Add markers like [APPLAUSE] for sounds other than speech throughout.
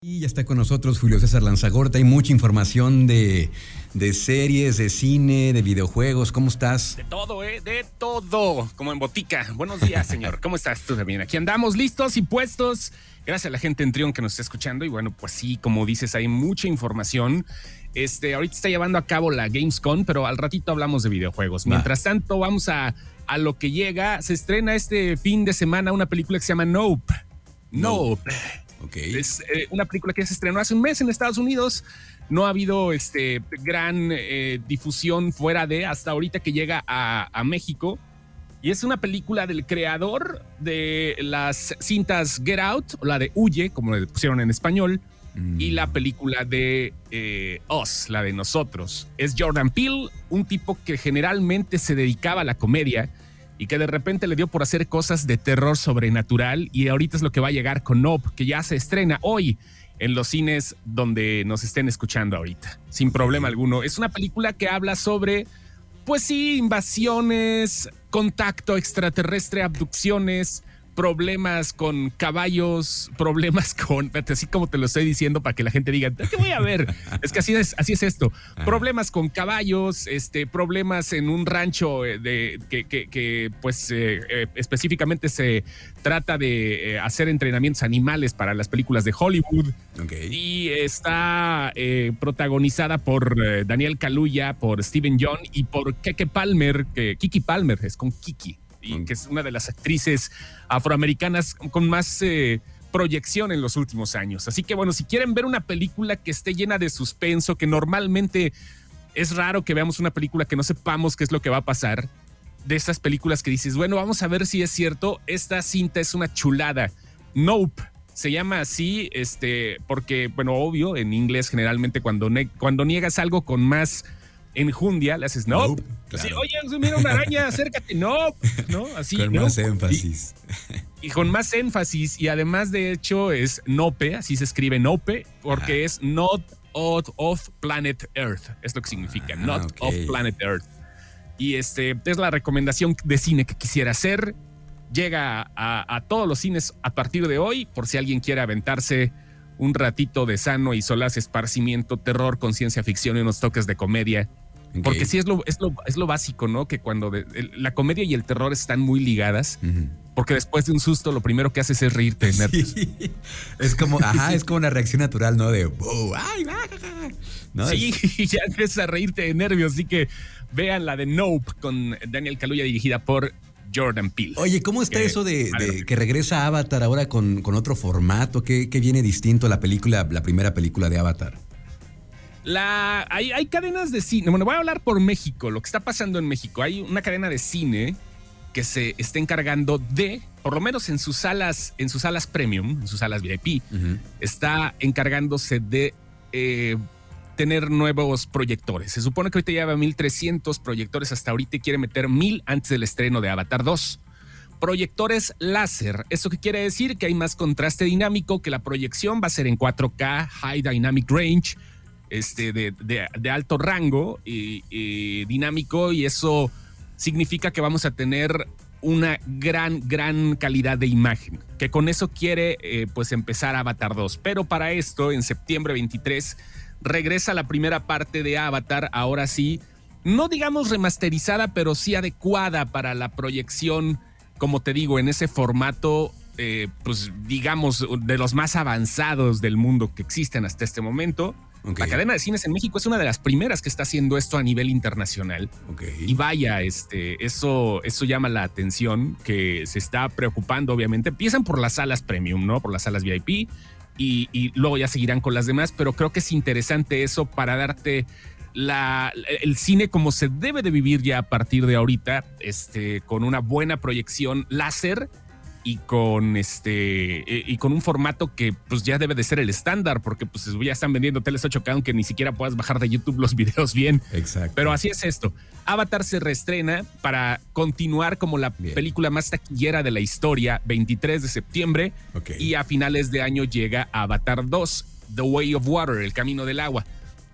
Y ya está con nosotros Julio César Lanzagorta. Hay mucha información de, de, series, de cine, de videojuegos. ¿Cómo estás? De todo, ¿eh? De todo. Como en botica. Buenos días, señor. ¿Cómo estás tú también? Aquí andamos listos y puestos. Gracias a la gente en Trion que nos está escuchando. Y bueno, pues sí, como dices, hay mucha información. Este, ahorita está llevando a cabo la Gamescom, pero al ratito hablamos de videojuegos. Mientras tanto, vamos a, a lo que llega. Se estrena este fin de semana una película que se llama Nope. Nope. Es eh, una película que se estrenó hace un mes en Estados Unidos. No ha habido este, gran eh, difusión fuera de hasta ahorita que llega a, México. Y es una película del creador de las cintas Get Out, o la de Huye, como le pusieron en español, y la mm. película de eh, Us, la de nosotros. Es Jordan Peele, un tipo que generalmente se dedicaba a la comedia y que de repente le dio por hacer cosas de terror sobrenatural y ahorita es lo que va a llegar con Nope, que ya se estrena hoy en los cines donde nos estén escuchando ahorita, sin problema alguno. Es una película que habla sobre, pues sí, invasiones, contacto extraterrestre, abducciones, problemas con caballos, problemas [LAUGHS] con, así como te lo estoy diciendo para que la gente diga, ¿qué voy a ver? [LAUGHS] es que así es, así es esto. Problemas con caballos, este, problemas en un rancho eh, de, que, pues eh, eh, específicamente se trata de hacer entrenamientos animales para las películas de Hollywood. Y está protagonizada por Daniel Kaluuya, por Steven John y por Keke Palmer, que Kiki Palmer es con Kiki que es una de las actrices afroamericanas con más eh, proyección en los últimos años. Así que bueno, si quieren ver una película que esté llena de suspenso, que normalmente es raro que veamos una película que no sepamos qué es lo que va a pasar, de estas películas que dices, bueno, vamos a ver si es cierto, esta cinta es una chulada. Nope. Se llama así, este, porque, bueno, obvio, en inglés generalmente cuando, cuando niegas algo con más enjundia, le haces no. Nope, Oye, mira una araña, acércate, no, ¿no? Así. Con más énfasis. Y, con más énfasis, y además, de hecho, es nope, así se escribe nope, porque es not of planet Earth, es lo que significa, ah, not of planet Earth. Y este es la recomendación de cine que quisiera hacer. Llega a, a todos los cines a partir de hoy, por si alguien quiere aventarse un ratito de sano y solaz esparcimiento, terror con ciencia ficción y unos toques de comedia porque sí es lo, es lo, es lo básico, ¿no? Que cuando la comedia y el terror están muy ligadas, porque después de un susto lo primero que haces es reírte [LAUGHS] de nervios. Es como, ajá, es como una reacción natural, ¿no? De, ay, Sí, [LAUGHS] ya empiezas a reírte de nervios, así que vean la de Nope con Daniel Kaluuya dirigida por Jordan Peele. Oye, ¿cómo está eso de, que regresa Avatar ahora con, con otro formato? ¿Qué, ¿Qué, viene distinto a la película, la primera película de Avatar? La, hay, hay, cadenas de cine. Bueno, voy a hablar por México, lo que está pasando en México. Hay una cadena de cine que se está encargando de, por lo menos en sus salas, en sus salas premium, en sus salas VIP, está encargándose de eh, tener nuevos proyectores. Se supone que ahorita lleva 1300 proyectores hasta ahorita y quiere meter 1000 antes del estreno de Avatar 2 proyectores láser. ¿Eso qué quiere decir? Que hay más contraste dinámico, que la proyección va a ser en 4K, High Dynamic Range, este, de, alto rango y, dinámico y eso significa que vamos a tener una gran, gran calidad de imagen, que con eso quiere eh, pues empezar Avatar 2. Pero para esto, en septiembre 23, regresa la primera parte de Avatar, ahora sí, no digamos remasterizada, pero sí adecuada para la proyección, como te digo, en ese formato, eh, pues digamos, de los más avanzados del mundo que existen hasta este momento. La cadena de cines en México es una de las primeras que está haciendo esto a nivel internacional. Y vaya, este, eso, eso llama la atención, que se está preocupando, obviamente. Empiezan por las salas premium, ¿no? Por las salas VIP. Y, luego ya seguirán con las demás, pero creo que es interesante eso para darte la, el cine como se debe de vivir ya a partir de ahorita, este, con una buena proyección láser y con este eh, y con un formato que pues ya debe de ser el estándar porque pues ya están vendiendo teles 8K aunque ni siquiera puedas bajar de YouTube los [LAUGHS] videos bien. Exacto. Pero así es esto. Avatar se reestrena para continuar como la película más taquillera de la historia 23 de septiembre y a finales de año llega Avatar 2, The Way of Water, El Camino del Agua.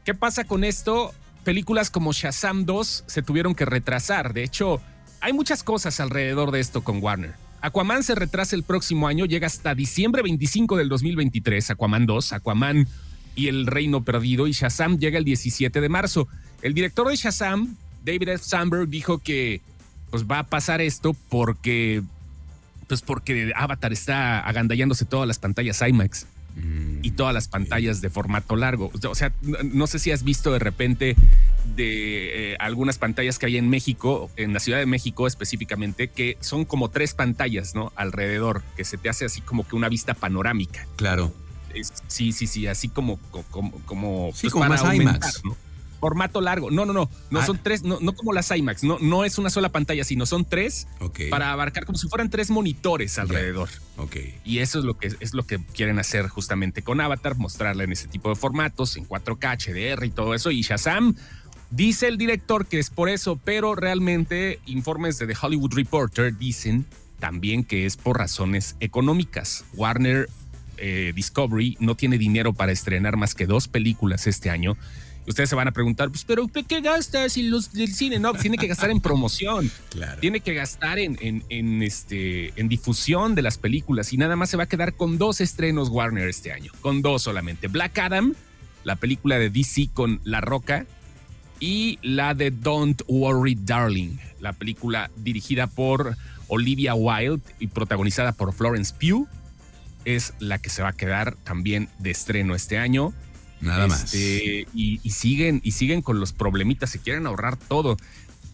¿Qué pasa con esto? Películas como Shazam 2 se tuvieron que retrasar. De hecho, hay muchas cosas alrededor de esto con Warner Aquaman se retrasa el próximo año, llega hasta diciembre 25 del 2023, Aquaman 2, Aquaman y el Reino Perdido, y Shazam llega el 17 de marzo. El director de Shazam, David F. Sandberg, dijo que pues va a pasar esto porque pues porque Avatar está agandallándose todas las pantallas IMAX y todas las pantallas de formato largo. O sea, no sé si has visto de repente de eh, algunas pantallas que hay en México, en la Ciudad de México específicamente, que son como tres pantallas, ¿no? Alrededor, que se te hace así como que una vista panorámica. Claro. sí, sí, sí, así como, como, como, sí, pues como más IMAX. ¿no? Formato largo. No, no, no. No ah. son tres, no, no, como las IMAX. No, no es una sola pantalla, sino son tres para abarcar como si fueran tres monitores alrededor. Ok. Y eso es lo que es lo que quieren hacer justamente con Avatar, mostrarla en ese tipo de formatos, en 4K, HDR y todo eso. Y Shazam. Dice el director que es por eso, pero realmente informes de The Hollywood Reporter dicen también que es por razones económicas. Warner eh, Discovery no tiene dinero para estrenar más que dos películas este año Ustedes se van a preguntar, pues, pero ¿qué gastas en los del cine? No, tiene que gastar en promoción. [LAUGHS] Claro. Tiene que gastar en, en, este, en difusión de las películas y nada más se va a quedar con dos estrenos Warner este año. Con dos solamente. Black Adam, la película de DC con La Roca, y la de Don't Worry Darling, la película dirigida por Olivia Wilde y protagonizada por Florence Pugh, es la que se va a quedar también de estreno este año. Nada más. Este, y, siguen, y siguen con los problemitas, se quieren ahorrar todo.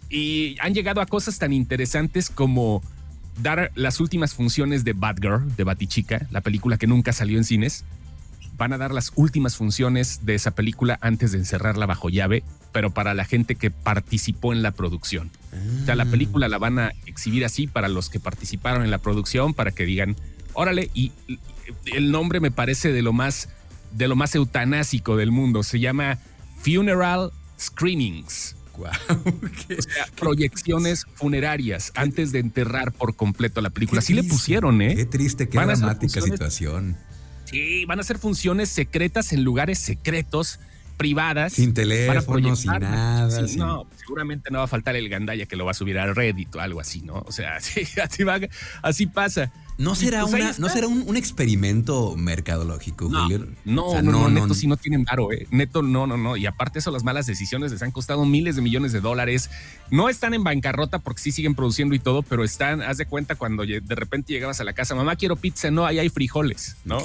Y han llegado a cosas tan interesantes como dar las últimas funciones de Batgirl, de Batichica, la película que nunca salió en cines. Van a dar las últimas funciones de esa película antes de encerrarla bajo llave, pero para la gente que participó en la producción. O sea, la ah. película la van a exhibir así para los que participaron en la producción, para que digan, órale, y el nombre me parece de lo más de lo más eutanásico del mundo. Se llama Funeral Screenings. [LAUGHS] proyecciones funerarias antes de enterrar por completo la película. Así le pusieron, ¿eh? Qué triste, qué dramática situación. Sí, van a ser funciones secretas en lugares secretos privadas. Sin teléfono, sin nada. No, seguramente no va a faltar el gandaya que lo va a subir al Reddit o algo así, ¿no? O sea, [LAUGHS] así, así, pasa. ¿No será, pues una, ¿no será un, experimento mercadológico, no, Julio? No, no, no, neto sí no tienen varo, ¿eh? Neto, no, no, no. Y aparte eso, las malas decisiones les han costado miles de millones de dólares. No están en bancarrota porque sí siguen produciendo y todo, pero están, haz de cuenta cuando de repente llegabas a la casa, mamá, quiero pizza, no, ahí hay frijoles, ¿no?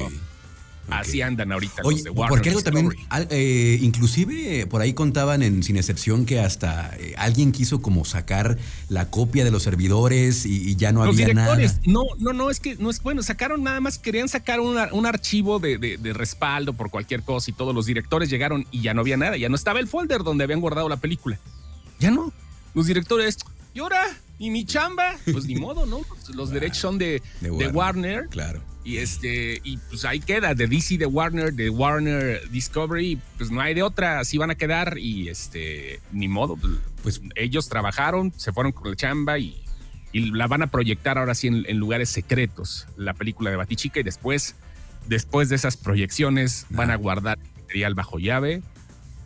Así andan ahorita los de Warner porque algo también, eh, inclusive por ahí contaban en Sin Excepción que hasta eh, alguien quiso como sacar la copia de los servidores y, ya no había nada. No, no, no, es que no es bueno, sacaron nada más, querían sacar un archivo de, respaldo por cualquier cosa y todos los directores llegaron y ya no había nada, ya no estaba el folder donde habían guardado la película. Ya no. Los directores, ¿y ahora? ¿Y mi chamba? Pues ni modo, ¿no? Los [LAUGHS] derechos son de, de Warner. Claro y este, y pues ahí queda, de DC, de Warner, de Warner Discovery, pues no hay de otra, así van a quedar y este, ni modo, pues, pues ellos trabajaron, se fueron con la chamba y, y la van a proyectar ahora sí en, lugares secretos, la película de Batichica y después, después de esas proyecciones van a guardar material bajo llave,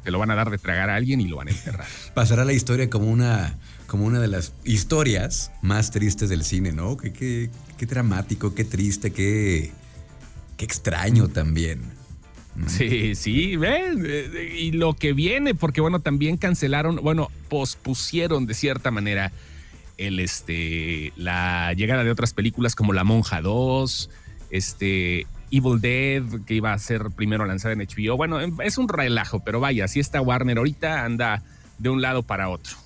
se lo van a dar de tragar a alguien y lo van a enterrar. Pasará la historia como una como una de las historias más tristes del cine, ¿no? Qué, qué, dramático, qué triste, qué, qué extraño también. Sí, sí, ven, y lo que viene, porque bueno, también cancelaron, bueno, pospusieron de cierta manera el, este, la llegada de otras películas como La Monja 2, este, Evil Dead, que iba a ser primero lanzada en HBO. Bueno, es un relajo, pero vaya, si está Warner ahorita, anda de un lado para otro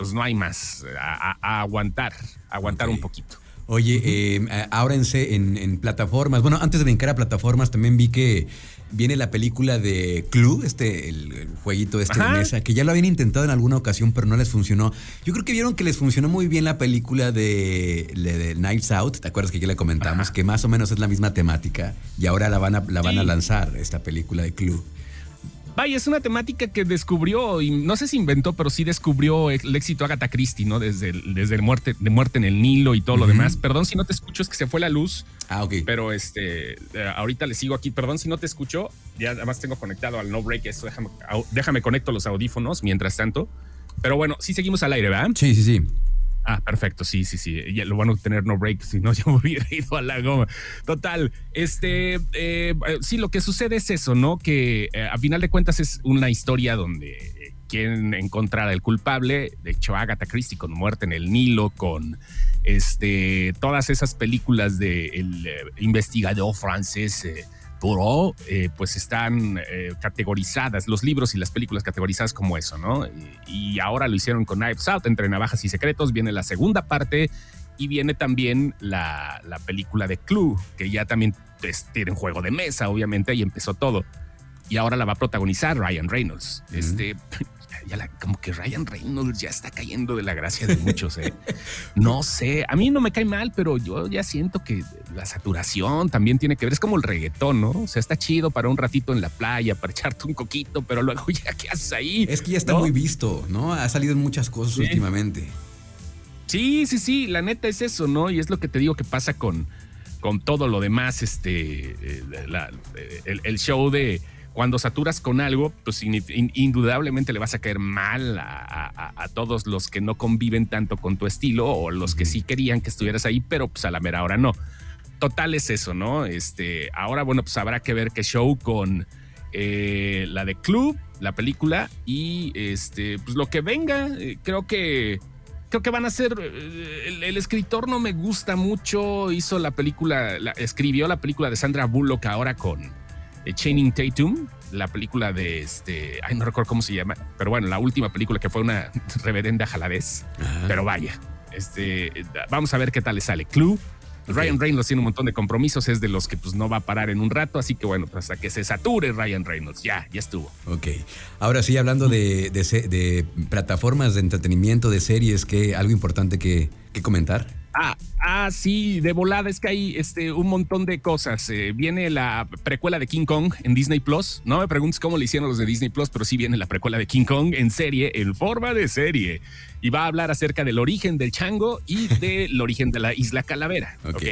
pues no hay más. A, aguantar, aguantar un poquito. Oye, eh, ábrense en, plataformas. Bueno, antes de brincar a plataformas, también vi que viene la película de Clue, este, el, jueguito este de mesa, que ya lo habían intentado en alguna ocasión, pero no les funcionó. Yo creo que vieron que les funcionó muy bien la película de, de, Nights Out, ¿te acuerdas que ya le comentamos? Que más o menos es la misma temática y ahora la van a, la van a lanzar, esta película de Clue. Vaya, es una temática que descubrió, y no sé si inventó, pero sí descubrió el éxito Agatha Christie, ¿no? Desde, desde el muerte, de muerte en el Nilo y todo lo demás. Perdón si no te escucho, es que se fue la luz. Ah, ok. Pero este, eh, ahorita le sigo aquí. Perdón si no te escucho. Ya además tengo conectado al no break. Eso déjame, déjame conecto los audífonos mientras tanto. Pero bueno, sí seguimos al aire, ¿verdad? Sí, sí, sí. Ah, perfecto, sí, sí, sí. Ya lo bueno tener no break, [LAUGHS] si no, yo me hubiera ido a la goma. Total, este, eh, sí, lo que sucede es eso, ¿no? Que eh, a final de cuentas es una historia donde quieren encontrar al culpable. De hecho, Agatha Christie con Muerte en el Nilo, con este, todas esas películas del de investigador francés. Poirot, eh, pues están eh, categorizadas, los libros y las películas categorizadas como eso, ¿no? Y, ahora lo hicieron con Knives Out, entre navajas y secretos, viene la segunda parte y viene también la, película de Clue, que ya también pues, tiene un juego de mesa, obviamente, ahí empezó todo. Y ahora la va a protagonizar Ryan Reynolds. Este, como que Ryan Reynolds ya está cayendo de la gracia de muchos. ¿eh? [LAUGHS] no sé, a mí no me cae mal, pero yo ya siento que la saturación también tiene que ver. Es como el reggaetón, ¿no? O sea, está chido para un ratito en la playa, para echarte un coquito, pero luego [LAUGHS] ya, ¿qué haces ahí? Es que ya está muy visto, ¿no? Ha salido en muchas cosas últimamente. Sí, sí, sí, la neta es eso, ¿no? Y es lo que te digo que pasa con, con todo lo demás, este, eh, el show de cuando saturas con algo, pues indudablemente le vas a caer mal a, todos los que no conviven tanto con tu estilo o los que sí querían que estuvieras ahí, pero pues a la mera hora no. Total es eso, ¿no? Este, ahora, bueno, pues habrá que ver qué show con eh, la de Club, la película, y este, pues lo que venga, eh, creo que creo que van a ser. Eh, el, escritor no me gusta mucho. Hizo la película, escribió la película de Sandra Bullock ahora con Chaining Tatum, la película de este, ay, no recuerdo cómo se llama, pero bueno, la última película que fue una [LAUGHS] reverenda jaladez, pero vaya, este, vamos a ver qué tal le sale. Clue, Ryan Reynolds tiene un montón de compromisos, es de los que pues no va a parar en un rato, así que bueno, pues, hasta que se sature Ryan Reynolds, ya, ya estuvo. Ok, ahora sí, hablando de, de, plataformas de entretenimiento, de series, ¿qué, ¿algo importante que, que comentar? Ah, ah, sí, de volada es que hay este, un montón de cosas. Eh, viene la precuela de King Kong en Disney Plus. No me preguntes cómo le hicieron los de Disney Plus, pero sí viene la precuela de King Kong en serie, en forma de serie. Y va a hablar acerca del origen del chango y [LAUGHS] del origen de la isla Calavera. Ok.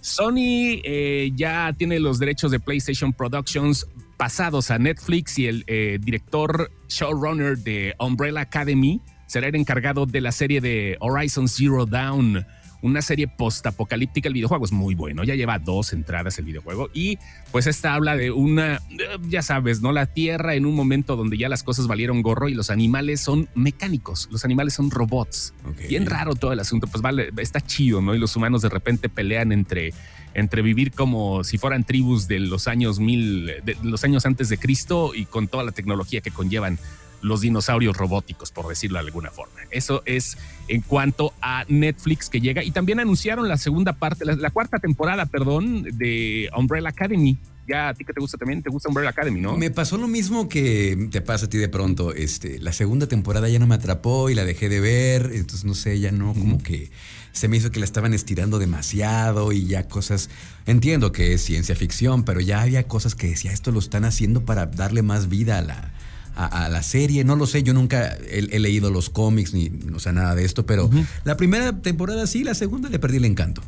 Sony eh, ya tiene los derechos de PlayStation Productions pasados a Netflix y el eh, director showrunner de Umbrella Academy será el encargado de la serie de Horizon Zero Dawn una serie post-apocalíptica. El videojuego es muy bueno, ya lleva dos entradas el videojuego y pues esta habla de una, ya sabes, ¿no? La Tierra en un momento donde ya las cosas valieron gorro y los animales son mecánicos, los animales son robots. Bien raro todo el asunto, pues vale, está chido, ¿no? Y los humanos de repente pelean entre entre vivir como si fueran tribus de los años mil, de los años antes de Cristo y con toda la tecnología que conllevan los dinosaurios robóticos, por decirlo de alguna forma. Eso es en cuanto a Netflix que llega. Y también anunciaron la segunda parte, la, cuarta temporada, perdón, de Umbrella Academy. Ya a ti que te gusta también, te gusta Umbrella Academy, ¿no? Me pasó lo mismo que te pasa a ti de pronto. Este, la segunda temporada ya no me atrapó y la dejé de ver. Entonces, no sé, ya no, como que se me hizo que la estaban estirando demasiado y ya cosas. Entiendo que es ciencia ficción, pero ya había cosas que decía, esto lo están haciendo para darle más vida a la, a, la serie. No lo sé, yo nunca he, leído los cómics ni no sé nada de esto, pero la primera temporada sí, la segunda le perdí el encanto.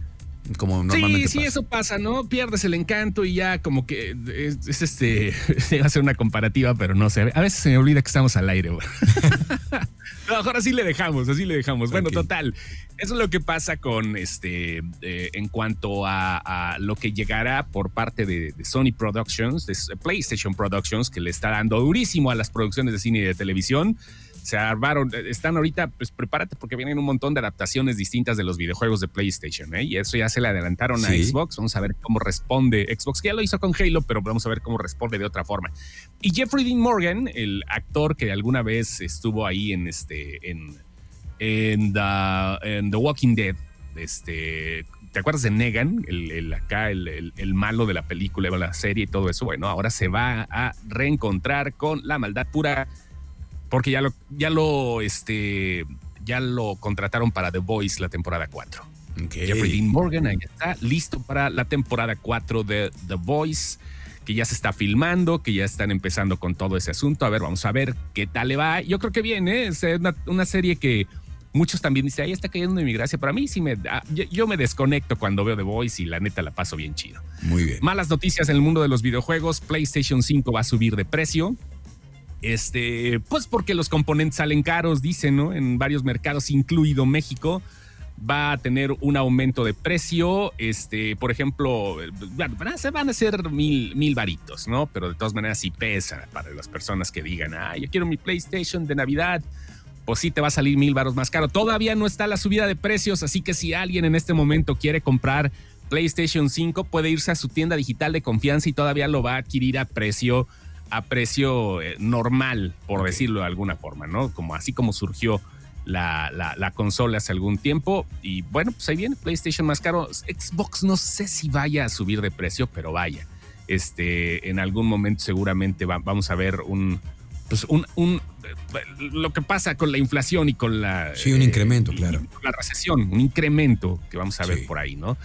Como normalmente sí, sí, eso pasa, ¿no? Pierdes el encanto y ya como que es, este, [LAUGHS] va a ser una comparativa, pero no sé. A veces se me olvida que estamos al aire. mejor [LAUGHS] así le dejamos, así le dejamos. Bueno, total. Eso es lo que pasa con este eh, en cuanto a, lo que llegará por parte de, Sony Productions, de PlayStation Productions, que le está dando durísimo a las producciones de cine y de televisión. Se armaron, están ahorita, pues prepárate porque vienen un montón de adaptaciones distintas de los videojuegos de PlayStation, ¿eh? y eso ya se le adelantaron a Xbox. Vamos a ver cómo responde Xbox, que ya lo hizo con Halo, pero vamos a ver cómo responde de otra forma. Y Jeffrey Dean Morgan, el actor que alguna vez estuvo ahí en este, en en The, Walking Dead, este, ¿te acuerdas de Negan? El, acá, el, malo de la película, la serie y todo eso. Bueno, ahora se va a reencontrar con la maldad pura porque ya lo, ya lo, este, ya lo contrataron para The Voice la temporada 4. Jeffrey Dean Morgan ahí está listo para la temporada 4 de The Voice que ya se está filmando, que ya están empezando con todo ese asunto. A ver, vamos a ver qué tal le va. Yo creo que viene, es una serie que muchos también dicen, ahí está cayendo de mi gracia. Para mí sí me da, yo, me desconecto cuando veo The Voice y la neta la paso bien chido. Muy bien. Malas noticias en el mundo de los videojuegos. PlayStation 5 va a subir de precio. Este, pues porque los componentes salen caros, dicen, ¿no? En varios mercados, incluido México. va a tener un aumento de precio. Este, por ejemplo, ser, van a ser mil, mil varitos, ¿no? Pero de todas maneras sí pesa para las personas que digan, ah, yo quiero mi PlayStation de Navidad. Pues sí te va a salir mil varos más caro. Todavía no está la subida de precios, así que si alguien en este momento quiere comprar PlayStation 5, puede irse a su tienda digital de confianza y todavía lo va a adquirir a precio, a precio eh, normal, por decirlo de alguna forma, ¿no? Como así como surgió la, la, consola hace algún tiempo. Y bueno, pues ahí viene PlayStation más caro. Xbox no sé si vaya a subir de precio, pero vaya. Este, en algún momento seguramente vamos a ver un, pues un, un, lo que pasa con la inflación y con la... Sí, un incremento, eh, claro. La recesión, un incremento que vamos a ver por ahí, ¿no?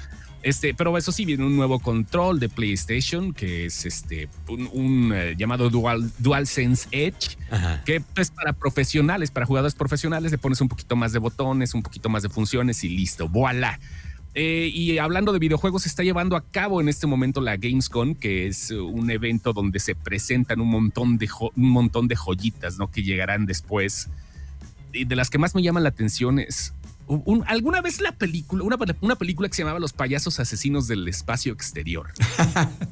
Este, pero eso sí, viene un nuevo control de PlayStation que es este un, eh, llamado Dual, DualSense Edge, que es para profesionales, para jugadores profesionales, le pones un poquito más de botones, un poquito más de funciones y listo, voilà. Eh, y hablando de videojuegos, se está llevando a cabo en este momento la Gamescom, que es un evento donde se presentan un montón de, un montón de joyitas, ¿no? Que llegarán después. Y de las que más me llaman la atención es alguna vez la película, una, una, película que se llamaba Los payasos asesinos del espacio exterior. [LAUGHS]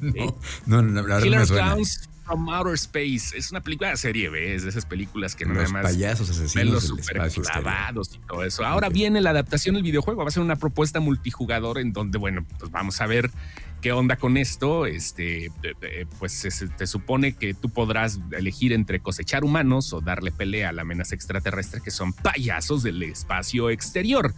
no, no, la Killer Clowns from Outer Space. Es una película de serie B, es de esas películas que no Los más payasos asesinos del espacio clavados y todo eso. Ahora viene la adaptación del videojuego, va a ser una propuesta multijugador en donde, bueno, pues vamos a ver qué onda con esto, este, pues se, te supone que tú podrás elegir entre cosechar humanos o darle pelea a la amenaza extraterrestre, que son payasos del espacio exterior.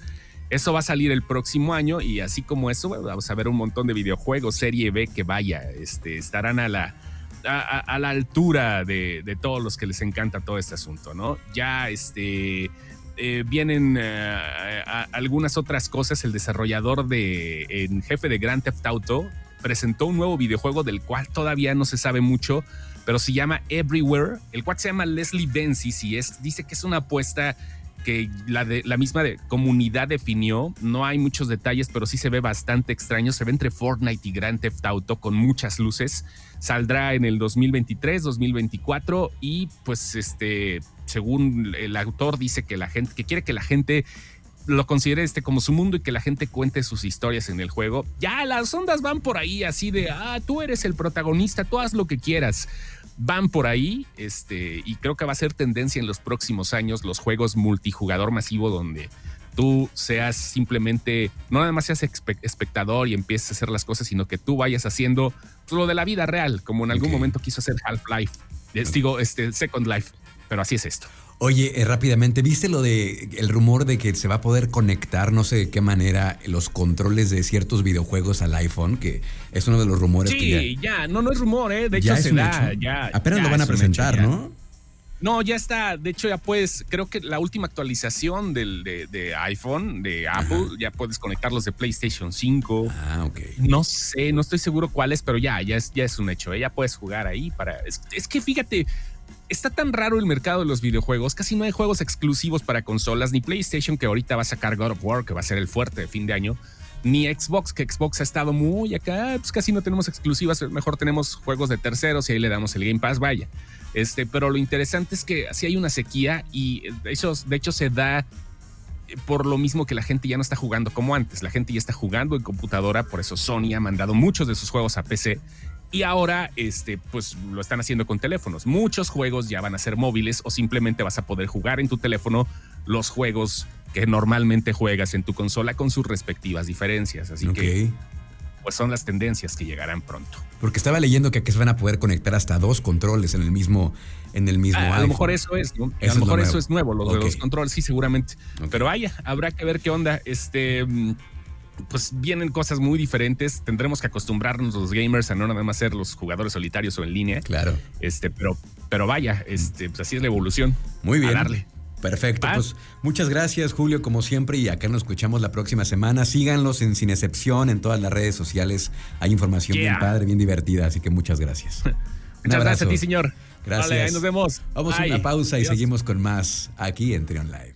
Eso va a salir el próximo año y así como eso, vamos a ver un montón de videojuegos serie B que vaya, este, estarán a la, a, la altura de, todos los que les encanta todo este asunto, ¿no? Ya este, eh, vienen eh, algunas otras cosas. El desarrollador de en jefe de Grand Theft Auto presentó un nuevo videojuego del cual todavía no se sabe mucho, pero se llama Everywhere. El cual se llama Leslie Benzies y es, dice que es una apuesta que la, de, la misma de, comunidad definió. No hay muchos detalles, pero sí se ve bastante extraño. Se ve entre Fortnite y Grand Theft Auto con muchas luces. Saldrá en el 2023, 2024 y pues este, según el autor dice que la gente, que quiere que la gente lo considere este como su mundo y que la gente cuente sus historias en el juego. Ya las ondas van por ahí así de, ah, tú eres el protagonista, tú haz lo que quieras van por ahí, este, y creo que va a ser tendencia en los próximos años los juegos multijugador masivo donde tú seas simplemente, no nada más seas espectador y empieces a hacer las cosas, sino que tú vayas haciendo lo de la vida real, como en algún momento quiso hacer Half-Life, digo, este, Second Life, pero así es esto. Oye, eh, rápidamente, ¿viste lo de el rumor de que se va a poder conectar, no sé de qué manera, los controles de ciertos videojuegos al iPhone? Que es uno de los rumores sí, que ya... ya, no, no es rumor, ¿eh? De hecho, se da, ya. Apenas lo van a presentar, ¿no? No, ya está. De hecho, ya puedes, creo que la última actualización del, de, iPhone, de Apple, ya puedes conectarlos de PlayStation 5. Ah, ok. No sé, no estoy seguro cuál es, pero ya, ya es, ya es un hecho. ¿eh? Ya puedes jugar ahí para. es que fíjate, está tan raro el mercado de los videojuegos, casi no hay juegos exclusivos para consolas, ni PlayStation que ahorita va a sacar God of War, que va a ser el fuerte de fin de año, ni Xbox, que Xbox ha estado muy acá, pues casi no tenemos exclusivas, mejor tenemos juegos de terceros y ahí le damos el Game Pass, vaya. Este, pero lo interesante es que sí hay una sequía y de hecho, de hecho se da por lo mismo que la gente ya no está jugando como antes, la gente ya está jugando en computadora, por eso Sony ha mandado muchos de sus juegos a PC y ahora, este, pues lo están haciendo con teléfonos. Muchos juegos ya van a ser móviles o simplemente vas a poder jugar en tu teléfono los juegos que normalmente juegas en tu consola con sus respectivas diferencias. Así que, pues son las tendencias que llegarán pronto. Porque estaba leyendo que aquí se van a poder conectar hasta dos controles en el mismo, en el mismo. Ah, a lo mejor eso es, ¿no? a lo mejor eso es nuevo, los de los controles, sí, seguramente. Pero vaya, habrá que ver qué onda. Este mm, pues vienen cosas muy diferentes. Tendremos que acostumbrarnos los gamers a no nada más ser los jugadores solitarios o en línea. Claro. Este, pero, pero vaya, este, pues así es la evolución. Muy bien. darle. Perfecto, pues muchas gracias Julio como siempre y acá nos escuchamos la próxima semana. Síganlos en Sin Excepción en todas las redes sociales. Hay información bien padre, bien divertida, así que muchas gracias. [LAUGHS] muchas gracias a ti, señor. Gracias. ahí nos vemos. Vamos a una pausa y seguimos con más aquí en Trion Live.